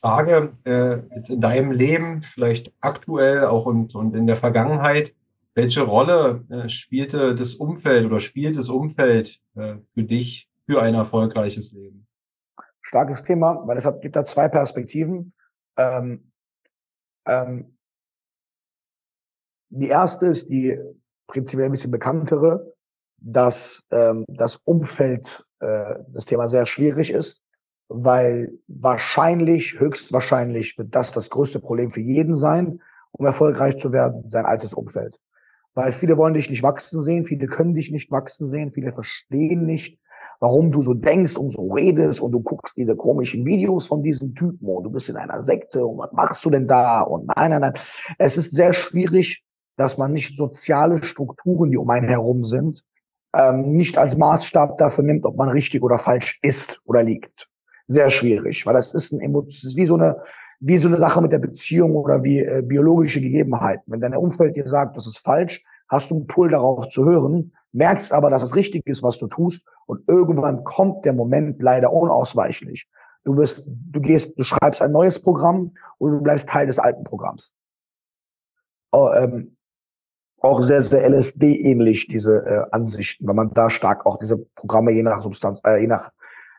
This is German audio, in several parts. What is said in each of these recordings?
Frage, äh, jetzt in deinem Leben, vielleicht aktuell auch und, und in der Vergangenheit, welche Rolle äh, spielte das Umfeld oder spielt das Umfeld äh, für dich für ein erfolgreiches Leben? Starkes Thema, weil es hat, gibt da zwei Perspektiven. Ähm, ähm, die erste ist die prinzipiell ein bisschen bekanntere, dass ähm, das Umfeld äh, das Thema sehr schwierig ist, weil wahrscheinlich, höchstwahrscheinlich wird das das größte Problem für jeden sein, um erfolgreich zu werden, sein altes Umfeld. Weil viele wollen dich nicht wachsen sehen, viele können dich nicht wachsen sehen, viele verstehen nicht, warum du so denkst und so redest und du guckst diese komischen Videos von diesen Typen und du bist in einer Sekte und was machst du denn da? Und nein, nein, nein. Es ist sehr schwierig, dass man nicht soziale Strukturen, die um einen herum sind, ähm, nicht als Maßstab dafür nimmt, ob man richtig oder falsch ist oder liegt. Sehr schwierig, weil das ist, ein, das ist wie so eine wie so eine Sache mit der Beziehung oder wie äh, biologische Gegebenheiten. Wenn dein Umfeld dir sagt, das ist falsch, hast du einen Pull darauf zu hören, merkst aber, dass es richtig ist, was du tust und irgendwann kommt der Moment leider unausweichlich. Du wirst, du gehst, du schreibst ein neues Programm und du bleibst Teil des alten Programms. Oh, ähm, auch sehr, sehr LSD-ähnlich, diese äh, Ansichten, weil man da stark auch diese Programme je nach Substanz, äh, je nach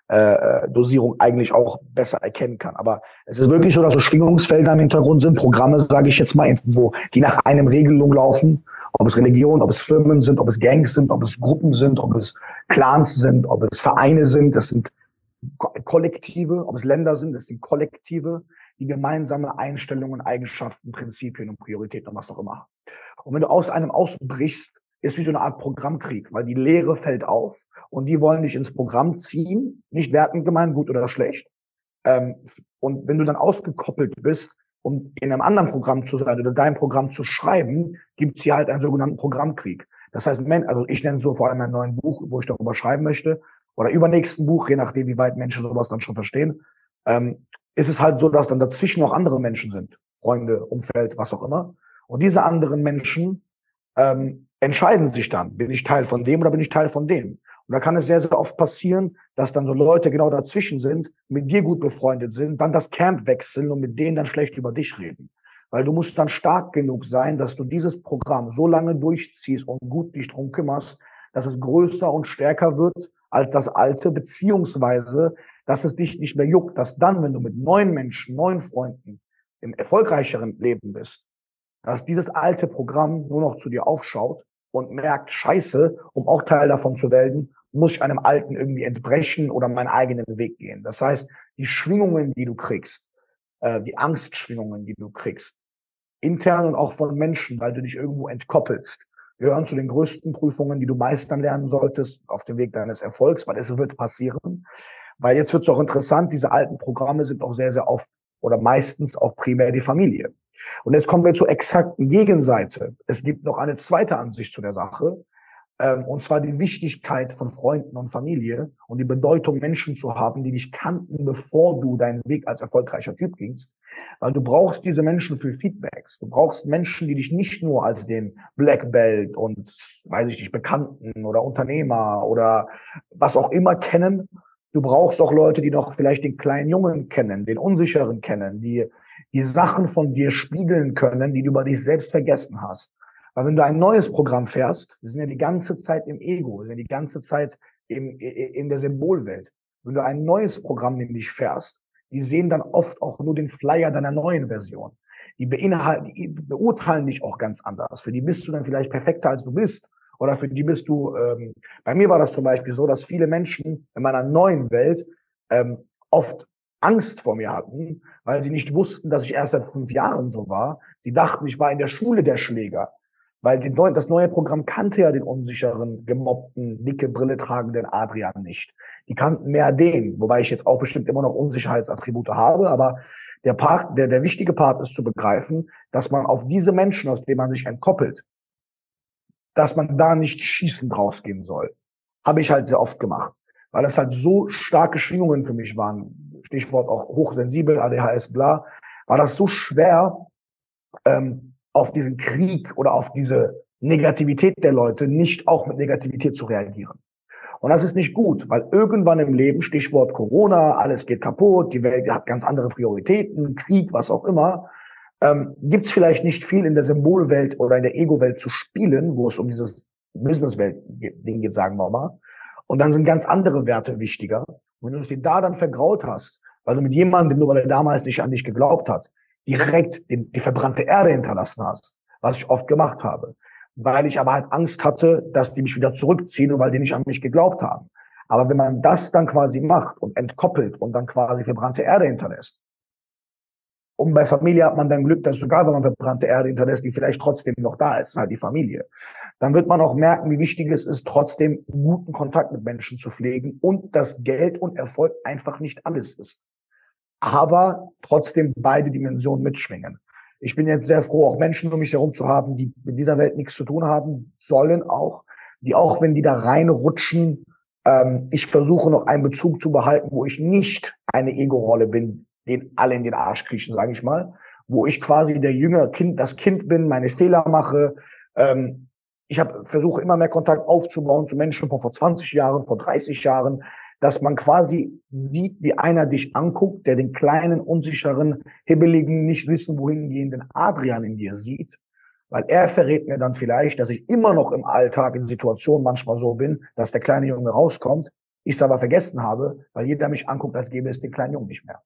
äh, äh, Dosierung eigentlich auch besser erkennen kann. Aber es ist wirklich so, dass so Schwingungsfelder im Hintergrund sind, Programme, sage ich jetzt mal, wo die nach einem Regelung laufen, ob es Religion, ob es Firmen sind, ob es Gangs sind, ob es Gruppen sind, ob es Clans sind, ob es Vereine sind, das sind Kollektive, ob es Länder sind, das sind Kollektive, die gemeinsame Einstellungen, Eigenschaften, Prinzipien und Prioritäten und was auch immer. Und wenn du aus einem ausbrichst, ist wie so eine Art Programmkrieg, weil die Lehre fällt auf und die wollen dich ins Programm ziehen, nicht wertend gemeint, gut oder schlecht. Ähm, und wenn du dann ausgekoppelt bist, um in einem anderen Programm zu sein oder dein Programm zu schreiben, gibt's hier halt einen sogenannten Programmkrieg. Das heißt, also ich nenne es so vor allem ein neues Buch, wo ich darüber schreiben möchte, oder übernächsten Buch, je nachdem, wie weit Menschen sowas dann schon verstehen, ähm, ist es halt so, dass dann dazwischen noch andere Menschen sind. Freunde, Umfeld, was auch immer. Und diese anderen Menschen ähm, entscheiden sich dann, bin ich Teil von dem oder bin ich Teil von dem. Und da kann es sehr, sehr oft passieren, dass dann so Leute genau dazwischen sind, mit dir gut befreundet sind, dann das Camp wechseln und mit denen dann schlecht über dich reden. Weil du musst dann stark genug sein, dass du dieses Programm so lange durchziehst und gut dich drum kümmerst, dass es größer und stärker wird als das alte, beziehungsweise, dass es dich nicht mehr juckt, dass dann, wenn du mit neuen Menschen, neuen Freunden im erfolgreicheren Leben bist, dass dieses alte Programm nur noch zu dir aufschaut und merkt, scheiße, um auch Teil davon zu werden, muss ich einem Alten irgendwie entbrechen oder meinen eigenen Weg gehen. Das heißt, die Schwingungen, die du kriegst, äh, die Angstschwingungen, die du kriegst, intern und auch von Menschen, weil du dich irgendwo entkoppelst, gehören zu den größten Prüfungen, die du meistern lernen solltest auf dem Weg deines Erfolgs, weil es wird passieren. Weil jetzt wird es auch interessant, diese alten Programme sind auch sehr, sehr oft oder meistens auch primär die Familie. Und jetzt kommen wir zur exakten Gegenseite. Es gibt noch eine zweite Ansicht zu der Sache, ähm, und zwar die Wichtigkeit von Freunden und Familie und die Bedeutung, Menschen zu haben, die dich kannten, bevor du deinen Weg als erfolgreicher Typ gingst. Weil du brauchst diese Menschen für Feedbacks. Du brauchst Menschen, die dich nicht nur als den Black Belt und, weiß ich nicht, Bekannten oder Unternehmer oder was auch immer kennen. Du brauchst auch Leute, die noch vielleicht den kleinen Jungen kennen, den Unsicheren kennen, die die Sachen von dir spiegeln können, die du über dich selbst vergessen hast. Weil wenn du ein neues Programm fährst, wir sind ja die ganze Zeit im Ego, wir sind die ganze Zeit im, in der Symbolwelt. Wenn du ein neues Programm nämlich fährst, die sehen dann oft auch nur den Flyer deiner neuen Version. Die, beinhalten, die beurteilen dich auch ganz anders. Für die bist du dann vielleicht perfekter, als du bist. Oder für die bist du, ähm, bei mir war das zum Beispiel so, dass viele Menschen in meiner neuen Welt ähm, oft Angst vor mir hatten, weil sie nicht wussten, dass ich erst seit fünf Jahren so war. Sie dachten, ich war in der Schule der Schläger. Weil die, das neue Programm kannte ja den unsicheren, gemobbten, dicke Brille tragenden Adrian nicht. Die kannten mehr den, wobei ich jetzt auch bestimmt immer noch Unsicherheitsattribute habe, aber der Part, der, der wichtige Part ist zu begreifen, dass man auf diese Menschen, aus denen man sich entkoppelt, dass man da nicht schießend rausgehen soll. Habe ich halt sehr oft gemacht. Weil das halt so starke Schwingungen für mich waren. Stichwort auch hochsensibel, ADHS, bla. War das so schwer, ähm, auf diesen Krieg oder auf diese Negativität der Leute nicht auch mit Negativität zu reagieren. Und das ist nicht gut, weil irgendwann im Leben, Stichwort Corona, alles geht kaputt, die Welt hat ganz andere Prioritäten, Krieg, was auch immer, ähm, gibt es vielleicht nicht viel in der Symbolwelt oder in der Ego-Welt zu spielen, wo es um dieses Business-Welt-Ding geht, sagen wir mal. Und dann sind ganz andere Werte wichtiger. Und wenn du es dir da dann vergraut hast, weil du mit jemandem, nur weil er damals nicht an dich geglaubt hat, direkt den, die verbrannte Erde hinterlassen hast, was ich oft gemacht habe, weil ich aber halt Angst hatte, dass die mich wieder zurückziehen und weil die nicht an mich geglaubt haben. Aber wenn man das dann quasi macht und entkoppelt und dann quasi verbrannte Erde hinterlässt, und bei Familie hat man dann Glück, dass sogar wenn man verbrannte Erde hinterlässt, die vielleicht trotzdem noch da ist, halt die Familie. Dann wird man auch merken, wie wichtig es ist, trotzdem guten Kontakt mit Menschen zu pflegen und dass Geld und Erfolg einfach nicht alles ist. Aber trotzdem beide Dimensionen mitschwingen. Ich bin jetzt sehr froh, auch Menschen um mich herum zu haben, die mit dieser Welt nichts zu tun haben sollen auch, die auch wenn die da reinrutschen, ähm, ich versuche noch einen Bezug zu behalten, wo ich nicht eine Ego-Rolle bin, den alle in den Arsch kriechen, sage ich mal, wo ich quasi der jüngere Kind, das Kind bin, meine Fehler mache. Ähm, ich habe versuche immer mehr Kontakt aufzubauen zu Menschen von vor 20 Jahren, vor 30 Jahren, dass man quasi sieht, wie einer dich anguckt, der den kleinen, unsicheren, hibbeligen, nicht wissen, wohin gehenden Adrian in dir sieht, weil er verrät mir dann vielleicht, dass ich immer noch im Alltag in Situationen manchmal so bin, dass der kleine Junge rauskommt, ich es aber vergessen habe, weil jeder mich anguckt, als gäbe es den kleinen Jungen nicht mehr.